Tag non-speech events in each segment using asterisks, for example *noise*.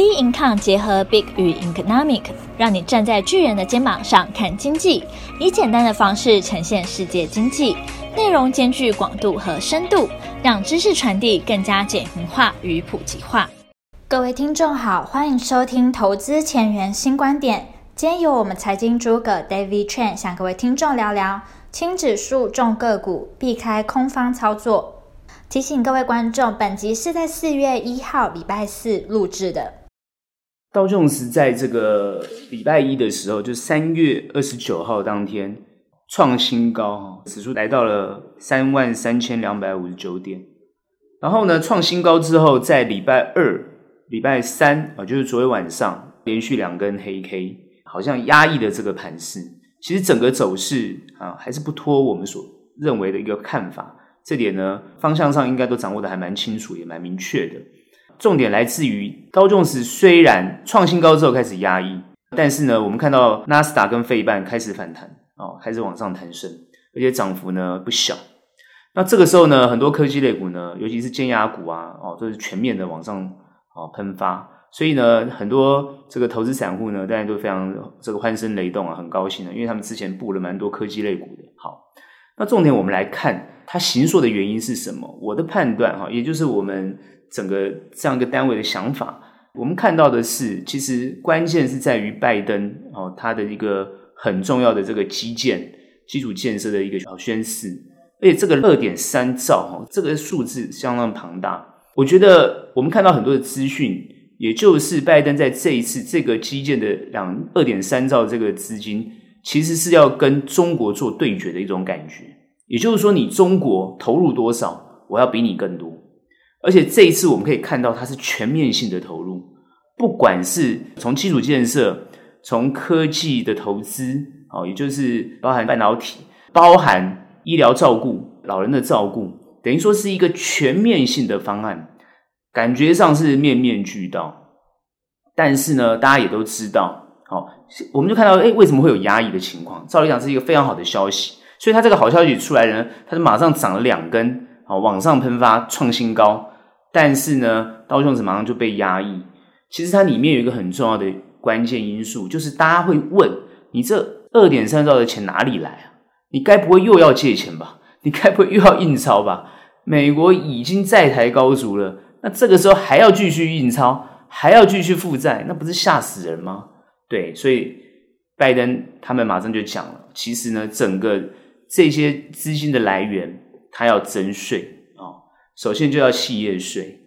B Income 结合 Big 与 Economic，让你站在巨人的肩膀上看经济，以简单的方式呈现世界经济，内容兼具广度和深度，让知识传递更加简明化与普及化。各位听众好，欢迎收听投资前沿新观点。今天由我们财经诸葛 David Chen 向各位听众聊聊轻指数重个股，避开空方操作。提醒各位观众，本集是在四月一号礼拜四录制的。道琼斯在这个礼拜一的时候，就三月二十九号当天创新高，指数来到了三万三千两百五十九点。然后呢，创新高之后，在礼拜二、礼拜三啊，就是昨天晚上连续两根黑 K，好像压抑的这个盘势。其实整个走势啊，还是不脱我们所认为的一个看法。这点呢，方向上应该都掌握的还蛮清楚，也蛮明确的。重点来自于道琼斯虽然创新高之后开始压抑，但是呢，我们看到纳斯达跟费半开始反弹哦，开始往上弹升，而且涨幅呢不小。那这个时候呢，很多科技类股呢，尤其是尖牙股啊，哦，都是全面的往上哦喷发。所以呢，很多这个投资散户呢，大家都非常这个欢声雷动啊，很高兴的，因为他们之前布了蛮多科技类股的。好，那重点我们来看它形塑的原因是什么？我的判断哈，也就是我们。整个这样一个单位的想法，我们看到的是，其实关键是在于拜登哦，他的一个很重要的这个基建、基础建设的一个宣示，而且这个二点三兆哈，这个数字相当庞大。我觉得我们看到很多的资讯，也就是拜登在这一次这个基建的两二点三兆这个资金，其实是要跟中国做对决的一种感觉。也就是说，你中国投入多少，我要比你更多。而且这一次我们可以看到，它是全面性的投入，不管是从基础建设、从科技的投资，哦，也就是包含半导体、包含医疗照顾、老人的照顾，等于说是一个全面性的方案，感觉上是面面俱到。但是呢，大家也都知道，哦，我们就看到，诶，为什么会有压抑的情况？照理讲是一个非常好的消息，所以它这个好消息出来呢，它就马上涨了两根，哦，往上喷发，创新高。但是呢，刀琼斯马上就被压抑。其实它里面有一个很重要的关键因素，就是大家会问：你这二点三兆的钱哪里来啊？你该不会又要借钱吧？你该不会又要印钞吧？美国已经债台高筑了，那这个时候还要继续印钞，还要继续负债，那不是吓死人吗？对，所以拜登他们马上就讲了，其实呢，整个这些资金的来源，他要征税。首先就要企业税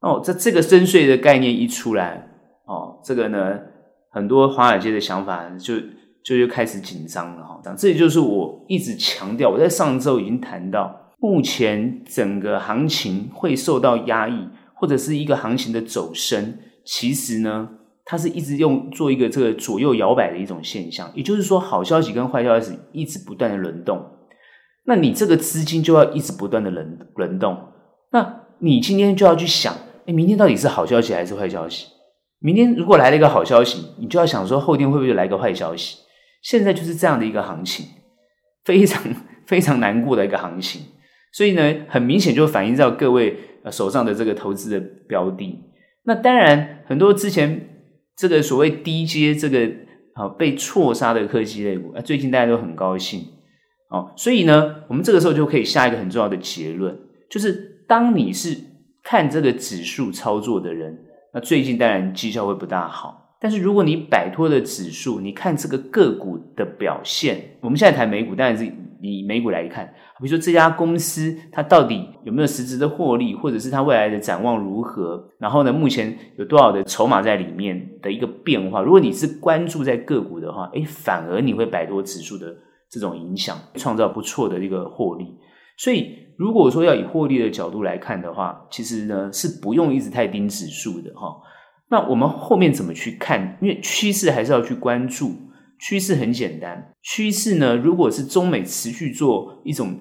哦，这这个征税的概念一出来哦，这个呢，很多华尔街的想法就就就开始紧张了哈。这也就是我一直强调，我在上周已经谈到，目前整个行情会受到压抑，或者是一个行情的走升，其实呢，它是一直用做一个这个左右摇摆的一种现象。也就是说，好消息跟坏消息一直不断的轮动，那你这个资金就要一直不断的轮轮动。那你今天就要去想，诶，明天到底是好消息还是坏消息？明天如果来了一个好消息，你就要想说后天会不会来个坏消息？现在就是这样的一个行情，非常 *laughs* 非常难过的一个行情。所以呢，很明显就反映到各位手上的这个投资的标的。那当然，很多之前这个所谓低阶这个啊被错杀的科技类股，啊最近大家都很高兴哦。所以呢，我们这个时候就可以下一个很重要的结论，就是。当你是看这个指数操作的人，那最近当然绩效会不大好。但是如果你摆脱了指数，你看这个个股的表现，我们现在谈美股，当然是以美股来看，比如说这家公司它到底有没有实质的获利，或者是它未来的展望如何，然后呢，目前有多少的筹码在里面的一个变化。如果你是关注在个股的话，诶，反而你会摆脱指数的这种影响，创造不错的一个获利。所以，如果说要以获利的角度来看的话，其实呢是不用一直太盯指数的哈。那我们后面怎么去看？因为趋势还是要去关注。趋势很简单，趋势呢，如果是中美持续做一种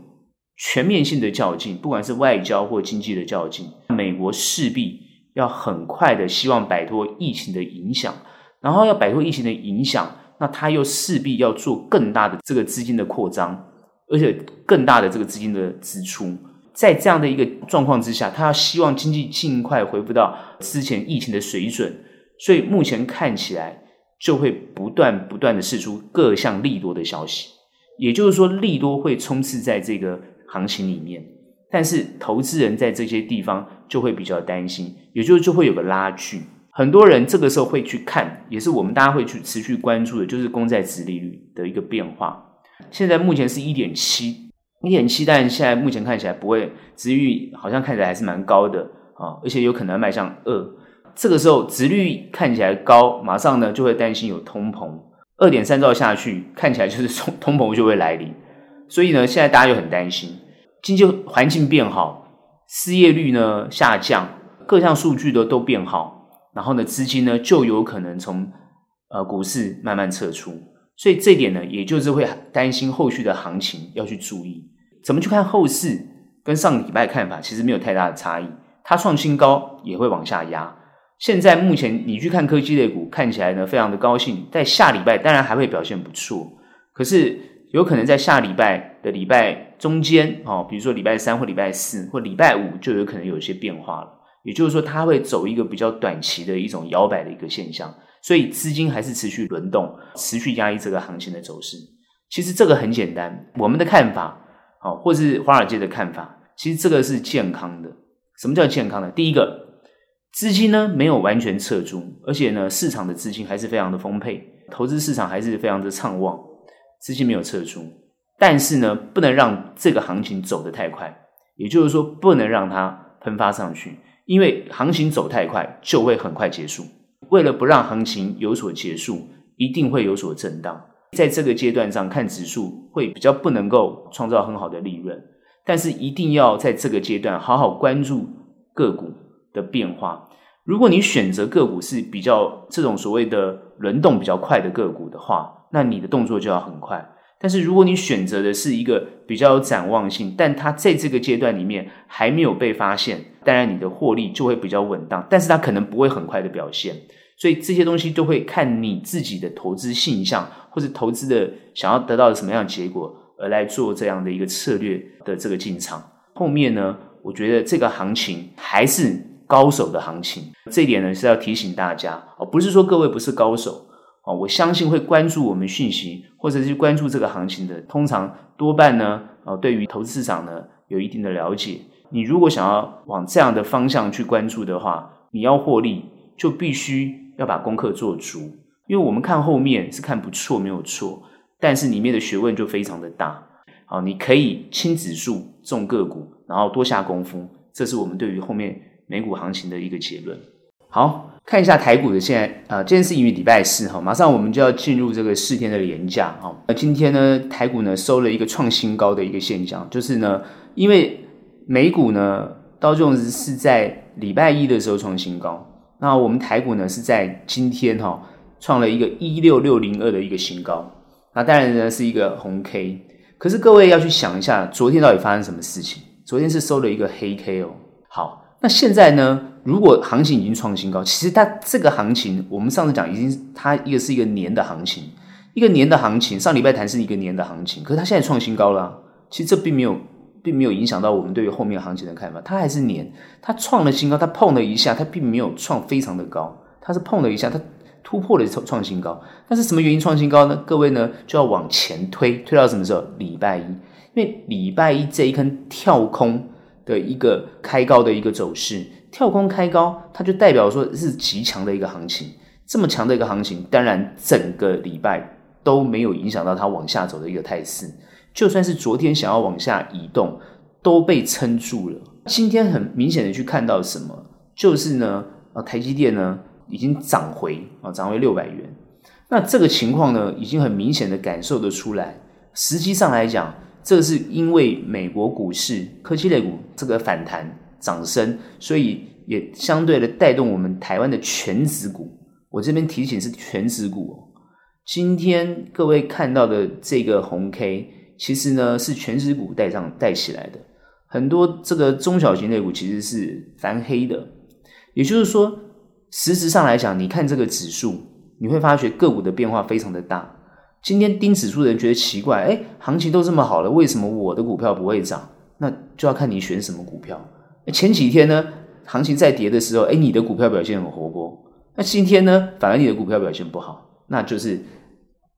全面性的较劲，不管是外交或经济的较劲，美国势必要很快的希望摆脱疫情的影响，然后要摆脱疫情的影响，那它又势必要做更大的这个资金的扩张。而且更大的这个资金的支出，在这样的一个状况之下，他要希望经济尽快恢复到之前疫情的水准，所以目前看起来就会不断不断的释出各项利多的消息，也就是说利多会充斥在这个行情里面，但是投资人在这些地方就会比较担心，也就是就会有个拉锯，很多人这个时候会去看，也是我们大家会去持续关注的，就是公债殖利率的一个变化。现在目前是一点七，一点七，但现在目前看起来不会，值率好像看起来还是蛮高的啊，而且有可能迈向二。这个时候值率看起来高，马上呢就会担心有通膨，二点三兆下去，看起来就是通通膨就会来临。所以呢，现在大家就很担心，经济环境变好，失业率呢下降，各项数据都都变好，然后呢资金呢就有可能从呃股市慢慢撤出。所以这点呢，也就是会担心后续的行情要去注意，怎么去看后市，跟上个礼拜看法其实没有太大的差异。它创新高也会往下压。现在目前你去看科技类股，看起来呢非常的高兴，在下礼拜当然还会表现不错，可是有可能在下礼拜的礼拜中间哦，比如说礼拜三或礼拜四或礼拜五就有可能有一些变化了。也就是说，它会走一个比较短期的一种摇摆的一个现象。所以资金还是持续轮动，持续压抑这个行情的走势。其实这个很简单，我们的看法，好，或是华尔街的看法，其实这个是健康的。什么叫健康的？第一个，资金呢没有完全撤出，而且呢市场的资金还是非常的丰沛，投资市场还是非常的畅旺，资金没有撤出。但是呢，不能让这个行情走得太快，也就是说，不能让它喷发上去，因为行情走太快就会很快结束。为了不让行情有所结束，一定会有所震荡。在这个阶段上看指数会比较不能够创造很好的利润，但是一定要在这个阶段好好关注个股的变化。如果你选择个股是比较这种所谓的轮动比较快的个股的话，那你的动作就要很快。但是如果你选择的是一个比较有展望性，但它在这个阶段里面还没有被发现，当然你的获利就会比较稳当，但是它可能不会很快的表现。所以这些东西都会看你自己的投资性向，或者投资的想要得到什么样的结果，而来做这样的一个策略的这个进场。后面呢，我觉得这个行情还是高手的行情，这一点呢是要提醒大家哦，不是说各位不是高手。哦，我相信会关注我们讯息，或者是关注这个行情的，通常多半呢，呃，对于投资市场呢有一定的了解。你如果想要往这样的方向去关注的话，你要获利，就必须要把功课做足。因为我们看后面是看不错，没有错，但是里面的学问就非常的大。好，你可以轻指数，重个股，然后多下功夫，这是我们对于后面美股行情的一个结论。好。看一下台股的现在，呃，今天是因为礼拜四哈，马上我们就要进入这个四天的连假哈。那今天呢，台股呢收了一个创新高的一个现象，就是呢，因为美股呢道琼斯是在礼拜一的时候创新高，那我们台股呢是在今天哈创了一个一六六零二的一个新高，那当然呢是一个红 K，可是各位要去想一下，昨天到底发生什么事情？昨天是收了一个黑 K 哦。好，那现在呢？如果行情已经创新高，其实它这个行情，我们上次讲已经，它一个是一个年的行情，一个年的行情。上礼拜谈是一个年的行情，可是它现在创新高了，其实这并没有，并没有影响到我们对于后面行情的看法。它还是年，它创了新高，它碰了一下，它并没有创非常的高，它是碰了一下，它突破了创创新高。但是什么原因创新高呢？各位呢就要往前推，推到什么时候？礼拜一，因为礼拜一这一根跳空的一个开高的一个走势。跳空开高，它就代表说是极强的一个行情。这么强的一个行情，当然整个礼拜都没有影响到它往下走的一个态势。就算是昨天想要往下移动，都被撑住了。今天很明显的去看到什么，就是呢，啊，台积电呢已经涨回啊，涨回六百元。那这个情况呢，已经很明显的感受得出来。实际上来讲，这是因为美国股市科技类股这个反弹。涨升，所以也相对的带动我们台湾的全指股。我这边提醒是全指股。今天各位看到的这个红 K，其实呢是全指股带上带起来的。很多这个中小型类股其实是翻黑的。也就是说，实质上来讲，你看这个指数，你会发觉个股的变化非常的大。今天盯指数的人觉得奇怪，哎，行情都这么好了，为什么我的股票不会涨？那就要看你选什么股票。前几天呢，行情在跌的时候，哎，你的股票表现很活泼。那今天呢，反而你的股票表现不好，那就是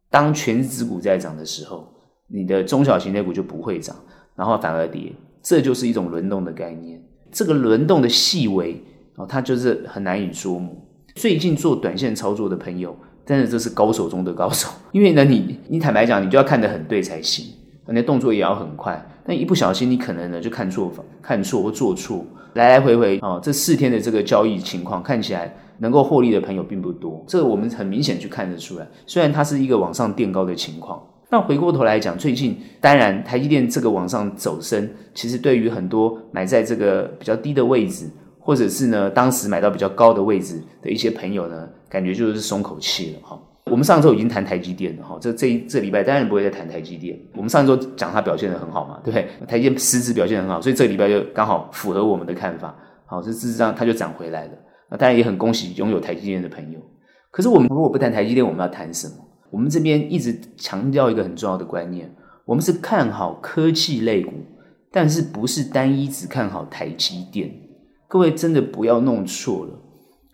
当全指股在涨的时候，你的中小型类股就不会涨，然后反而跌，这就是一种轮动的概念。这个轮动的细微哦，它就是很难以捉摸。最近做短线操作的朋友，真的这是高手中的高手，因为呢，你 *laughs* 你坦白讲，你就要看得很对才行，你的动作也要很快。那一不小心，你可能呢就看错，看错或做错，来来回回哦，这四天的这个交易情况看起来。能够获利的朋友并不多，这个我们很明显去看得出来。虽然它是一个往上垫高的情况，那回过头来讲，最近当然台积电这个往上走升，其实对于很多买在这个比较低的位置，或者是呢当时买到比较高的位置的一些朋友呢，感觉就是松口气了哈。我们上周已经谈台积电了哈，这这这礼拜当然不会再谈台积电。我们上周讲它表现得很好嘛，对不对？台积电实质表现很好，所以这个礼拜就刚好符合我们的看法。好，这事实上它就涨回来了。那当然也很恭喜拥有台积电的朋友。可是我们如果不谈台积电，我们要谈什么？我们这边一直强调一个很重要的观念：我们是看好科技类股，但是不是单一只看好台积电。各位真的不要弄错了。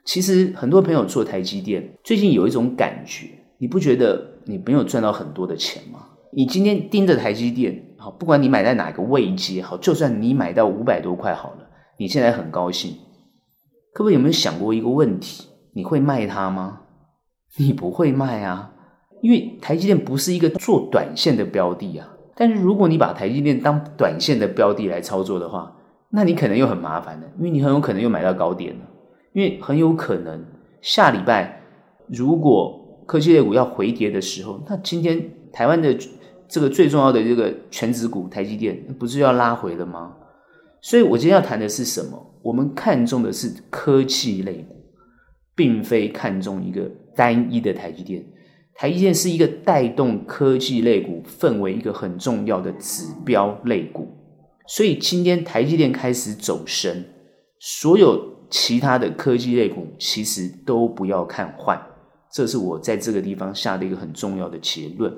其实很多朋友做台积电，最近有一种感觉，你不觉得你没有赚到很多的钱吗？你今天盯着台积电，好，不管你买在哪个位阶，好，就算你买到五百多块好了，你现在很高兴。各位有没有想过一个问题？你会卖它吗？你不会卖啊，因为台积电不是一个做短线的标的啊。但是如果你把台积电当短线的标的来操作的话，那你可能又很麻烦了，因为你很有可能又买到高点了。因为很有可能下礼拜如果科技类股要回跌的时候，那今天台湾的这个最重要的这个权值股台积电不是要拉回了吗？所以我今天要谈的是什么？我们看重的是科技类股，并非看中一个单一的台积电。台积电是一个带动科技类股氛围一个很重要的指标类股。所以今天台积电开始走升，所有其他的科技类股其实都不要看坏。这是我在这个地方下的一个很重要的结论。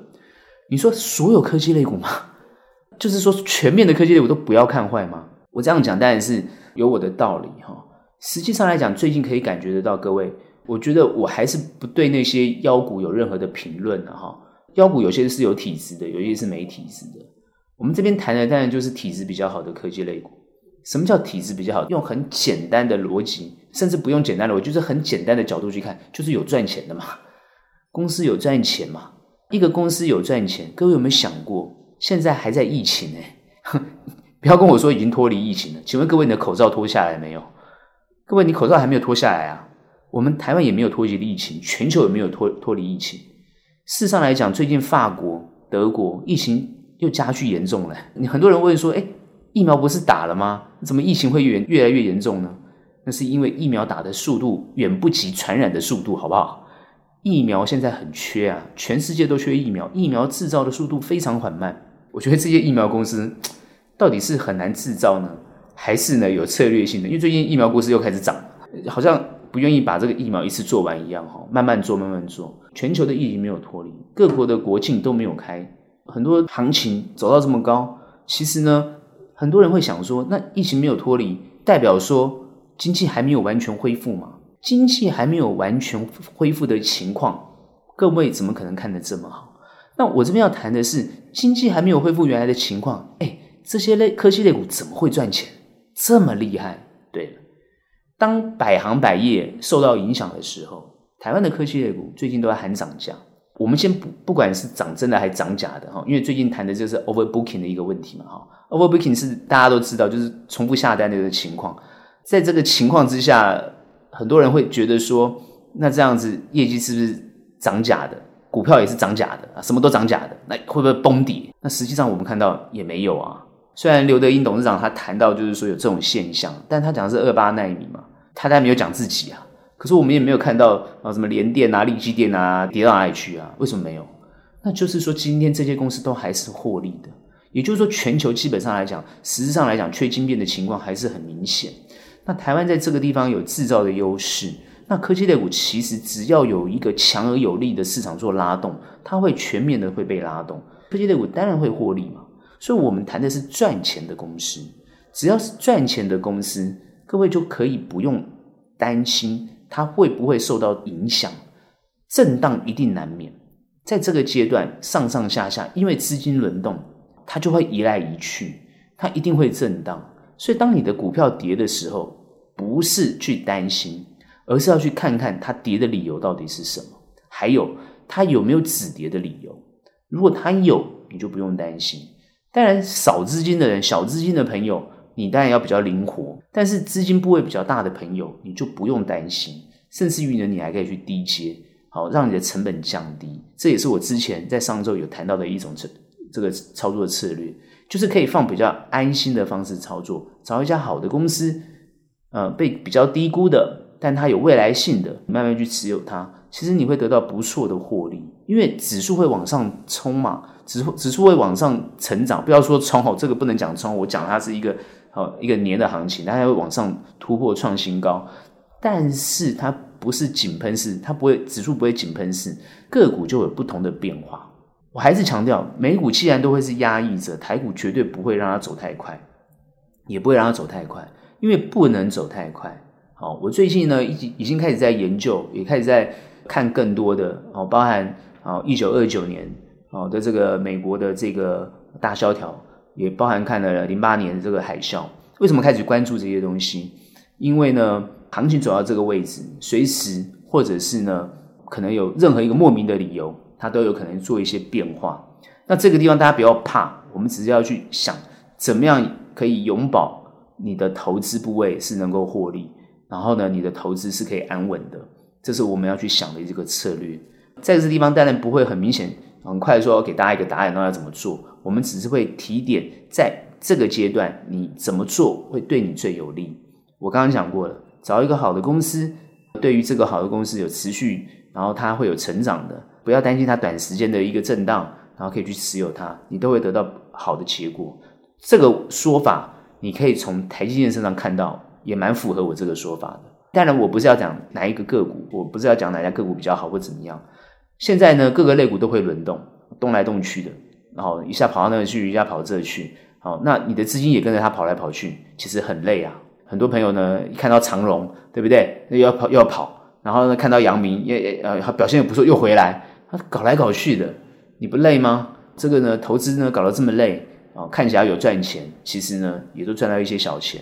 你说所有科技类股吗？*laughs* 就是说全面的科技类股都不要看坏吗？我这样讲当然是。有我的道理哈，实际上来讲，最近可以感觉得到，各位，我觉得我还是不对那些妖股有任何的评论的哈。妖股有些是有体质的，有些是没体质的。我们这边谈的当然就是体质比较好的科技类股。什么叫体质比较好？用很简单的逻辑，甚至不用简单的逻辑，就是很简单的角度去看，就是有赚钱的嘛。公司有赚钱嘛？一个公司有赚钱，各位有没有想过，现在还在疫情呢？*laughs* 不要跟我说已经脱离疫情了，请问各位，你的口罩脱下来没有？各位，你口罩还没有脱下来啊？我们台湾也没有脱离疫情，全球也没有脱脱离疫情。事实上来讲，最近法国、德国疫情又加剧严重了。你很多人问说，哎，疫苗不是打了吗？怎么疫情会越越来越严重呢？那是因为疫苗打的速度远不及传染的速度，好不好？疫苗现在很缺啊，全世界都缺疫苗，疫苗制造的速度非常缓慢。我觉得这些疫苗公司。*tsk* 到底是很难制造呢，还是呢有策略性的？因为最近疫苗公司又开始涨，好像不愿意把这个疫苗一次做完一样哈，慢慢做，慢慢做。全球的疫情没有脱离，各国的国境都没有开，很多行情走到这么高，其实呢，很多人会想说，那疫情没有脱离，代表说经济还没有完全恢复吗？经济还没有完全恢复的情况，各位怎么可能看得这么好？那我这边要谈的是，经济还没有恢复原来的情况，哎。这些类科技类股怎么会赚钱这么厉害？对了，当百行百业受到影响的时候，台湾的科技类股最近都在喊涨价。我们先不不管是涨真的还是涨假的哈，因为最近谈的就是 overbooking 的一个问题嘛哈。overbooking 是大家都知道，就是重复下单的一个情况。在这个情况之下，很多人会觉得说，那这样子业绩是不是涨假的？股票也是涨假的啊，什么都涨假的，那会不会崩底？那实际上我们看到也没有啊。虽然刘德英董事长他谈到就是说有这种现象，但他讲的是二八奈米嘛，他还没有讲自己啊。可是我们也没有看到啊什么联电啊、力积电啊跌到哪里去啊？为什么没有？那就是说今天这些公司都还是获利的，也就是说全球基本上来讲，实质上来讲缺晶片的情况还是很明显。那台湾在这个地方有制造的优势，那科技类股其实只要有一个强而有力的市场做拉动，它会全面的会被拉动，科技类股当然会获利嘛。所以，我们谈的是赚钱的公司。只要是赚钱的公司，各位就可以不用担心它会不会受到影响？震荡一定难免，在这个阶段上上下下，因为资金轮动，它就会移来移去，它一定会震荡。所以，当你的股票跌的时候，不是去担心，而是要去看看它跌的理由到底是什么，还有它有没有止跌的理由。如果它有，你就不用担心。当然，少资金的人、小资金的朋友，你当然要比较灵活。但是，资金部位比较大的朋友，你就不用担心。甚至于呢，你还可以去低接，好让你的成本降低。这也是我之前在上周有谈到的一种这这个操作策略。就是可以放比较安心的方式操作，找一家好的公司，呃，被比较低估的，但它有未来性的，慢慢去持有它，其实你会得到不错的获利，因为指数会往上冲嘛，指数指数会往上成长，不要说冲哦，这个不能讲冲，我讲它是一个哦一个年的行情，它还会往上突破创新高，但是它不是井喷式，它不会指数不会井喷式，个股就有不同的变化。我还是强调，美股既然都会是压抑着，台股绝对不会让它走太快，也不会让它走太快，因为不能走太快。好，我最近呢，已经已经开始在研究，也开始在看更多的哦，包含哦一九二九年哦的这个美国的这个大萧条，也包含看了零八年的这个海啸。为什么开始关注这些东西？因为呢，行情走到这个位置，随时或者是呢，可能有任何一个莫名的理由。它都有可能做一些变化，那这个地方大家不要怕，我们只是要去想怎么样可以永保你的投资部位是能够获利，然后呢，你的投资是可以安稳的，这是我们要去想的这个策略。在这个地方当然不会很明显、很快说给大家一个答案，那要怎么做？我们只是会提点，在这个阶段你怎么做会对你最有利。我刚刚讲过了，找一个好的公司，对于这个好的公司有持续，然后它会有成长的。不要担心它短时间的一个震荡，然后可以去持有它，你都会得到好的结果。这个说法你可以从台积电身上看到，也蛮符合我这个说法的。当然，我不是要讲哪一个个股，我不是要讲哪家个股比较好或怎么样。现在呢，各个类股都会轮动，动来动去的，然后一下跑到那去，一下跑这去，好，那你的资金也跟着它跑来跑去，其实很累啊。很多朋友呢，一看到长荣，对不对？又要跑又要跑，然后呢，看到阳明也也呃表现也不错，又回来。他搞来搞去的，你不累吗？这个呢，投资呢搞得这么累啊，看起来有赚钱，其实呢也都赚到一些小钱。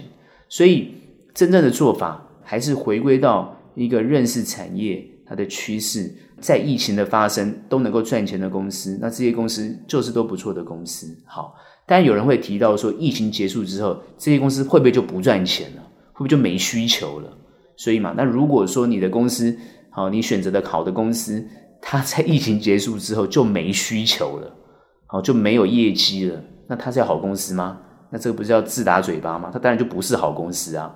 所以真正的做法还是回归到一个认识产业它的趋势，在疫情的发生都能够赚钱的公司，那这些公司就是都不错的公司。好，但有人会提到说，疫情结束之后，这些公司会不会就不赚钱了？会不会就没需求了？所以嘛，那如果说你的公司好，你选择的好的公司。它在疫情结束之后就没需求了，好，就没有业绩了。那它是好公司吗？那这个不是要自打嘴巴吗？它当然就不是好公司啊，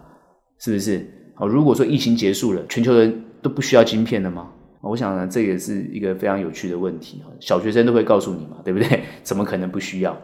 是不是？好，如果说疫情结束了，全球人都不需要晶片了吗？我想呢，这也是一个非常有趣的问题。小学生都会告诉你嘛，对不对？*laughs* 怎么可能不需要？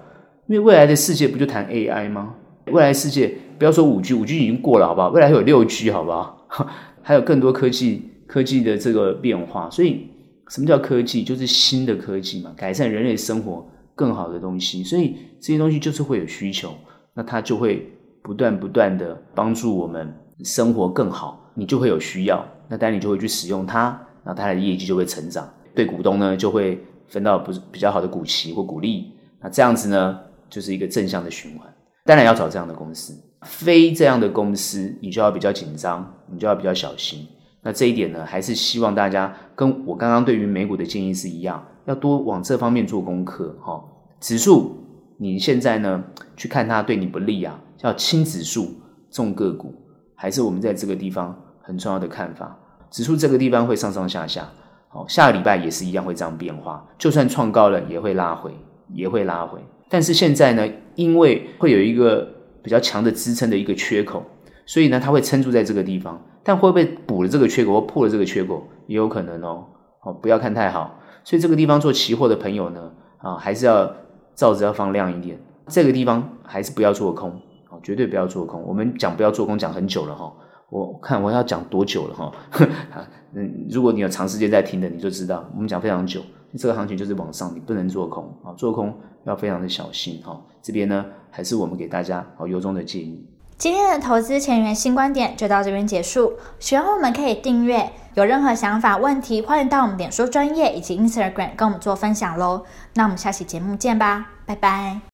因为未来的世界不就谈 AI 吗？未来世界不要说五 G，五 G 已经过了，好不好？未来还有六 G，好不好？*laughs* 还有更多科技科技的这个变化，所以。什么叫科技？就是新的科技嘛，改善人类生活更好的东西。所以这些东西就是会有需求，那它就会不断不断的帮助我们生活更好。你就会有需要，那当然你就会去使用它，那它的业绩就会成长，对股东呢就会分到不是比较好的股息或股利。那这样子呢就是一个正向的循环。当然要找这样的公司，非这样的公司你就要比较紧张，你就要比较小心。那这一点呢，还是希望大家跟我刚刚对于美股的建议是一样，要多往这方面做功课哈。指数你现在呢去看它对你不利啊，叫轻指数重个股，还是我们在这个地方很重要的看法。指数这个地方会上上下下，好，下个礼拜也是一样会这样变化，就算创高了也会拉回，也会拉回。但是现在呢，因为会有一个比较强的支撑的一个缺口，所以呢，它会撑住在这个地方。但会不会补了这个缺口或破了这个缺口也有可能哦，哦，不要看太好。所以这个地方做期货的朋友呢，啊，还是要罩子要放亮一点。这个地方还是不要做空，哦，绝对不要做空。我们讲不要做空讲很久了哈，我看我要讲多久了哈，*laughs* 嗯，如果你有长时间在听的，你就知道我们讲非常久。这个行情就是往上，你不能做空啊，做空要非常的小心哈。这边呢，还是我们给大家好由衷的建议。今天的投资前沿新观点就到这边结束。喜欢我们可以订阅，有任何想法问题，欢迎到我们脸书专业以及 Instagram 跟我们做分享喽。那我们下期节目见吧，拜拜。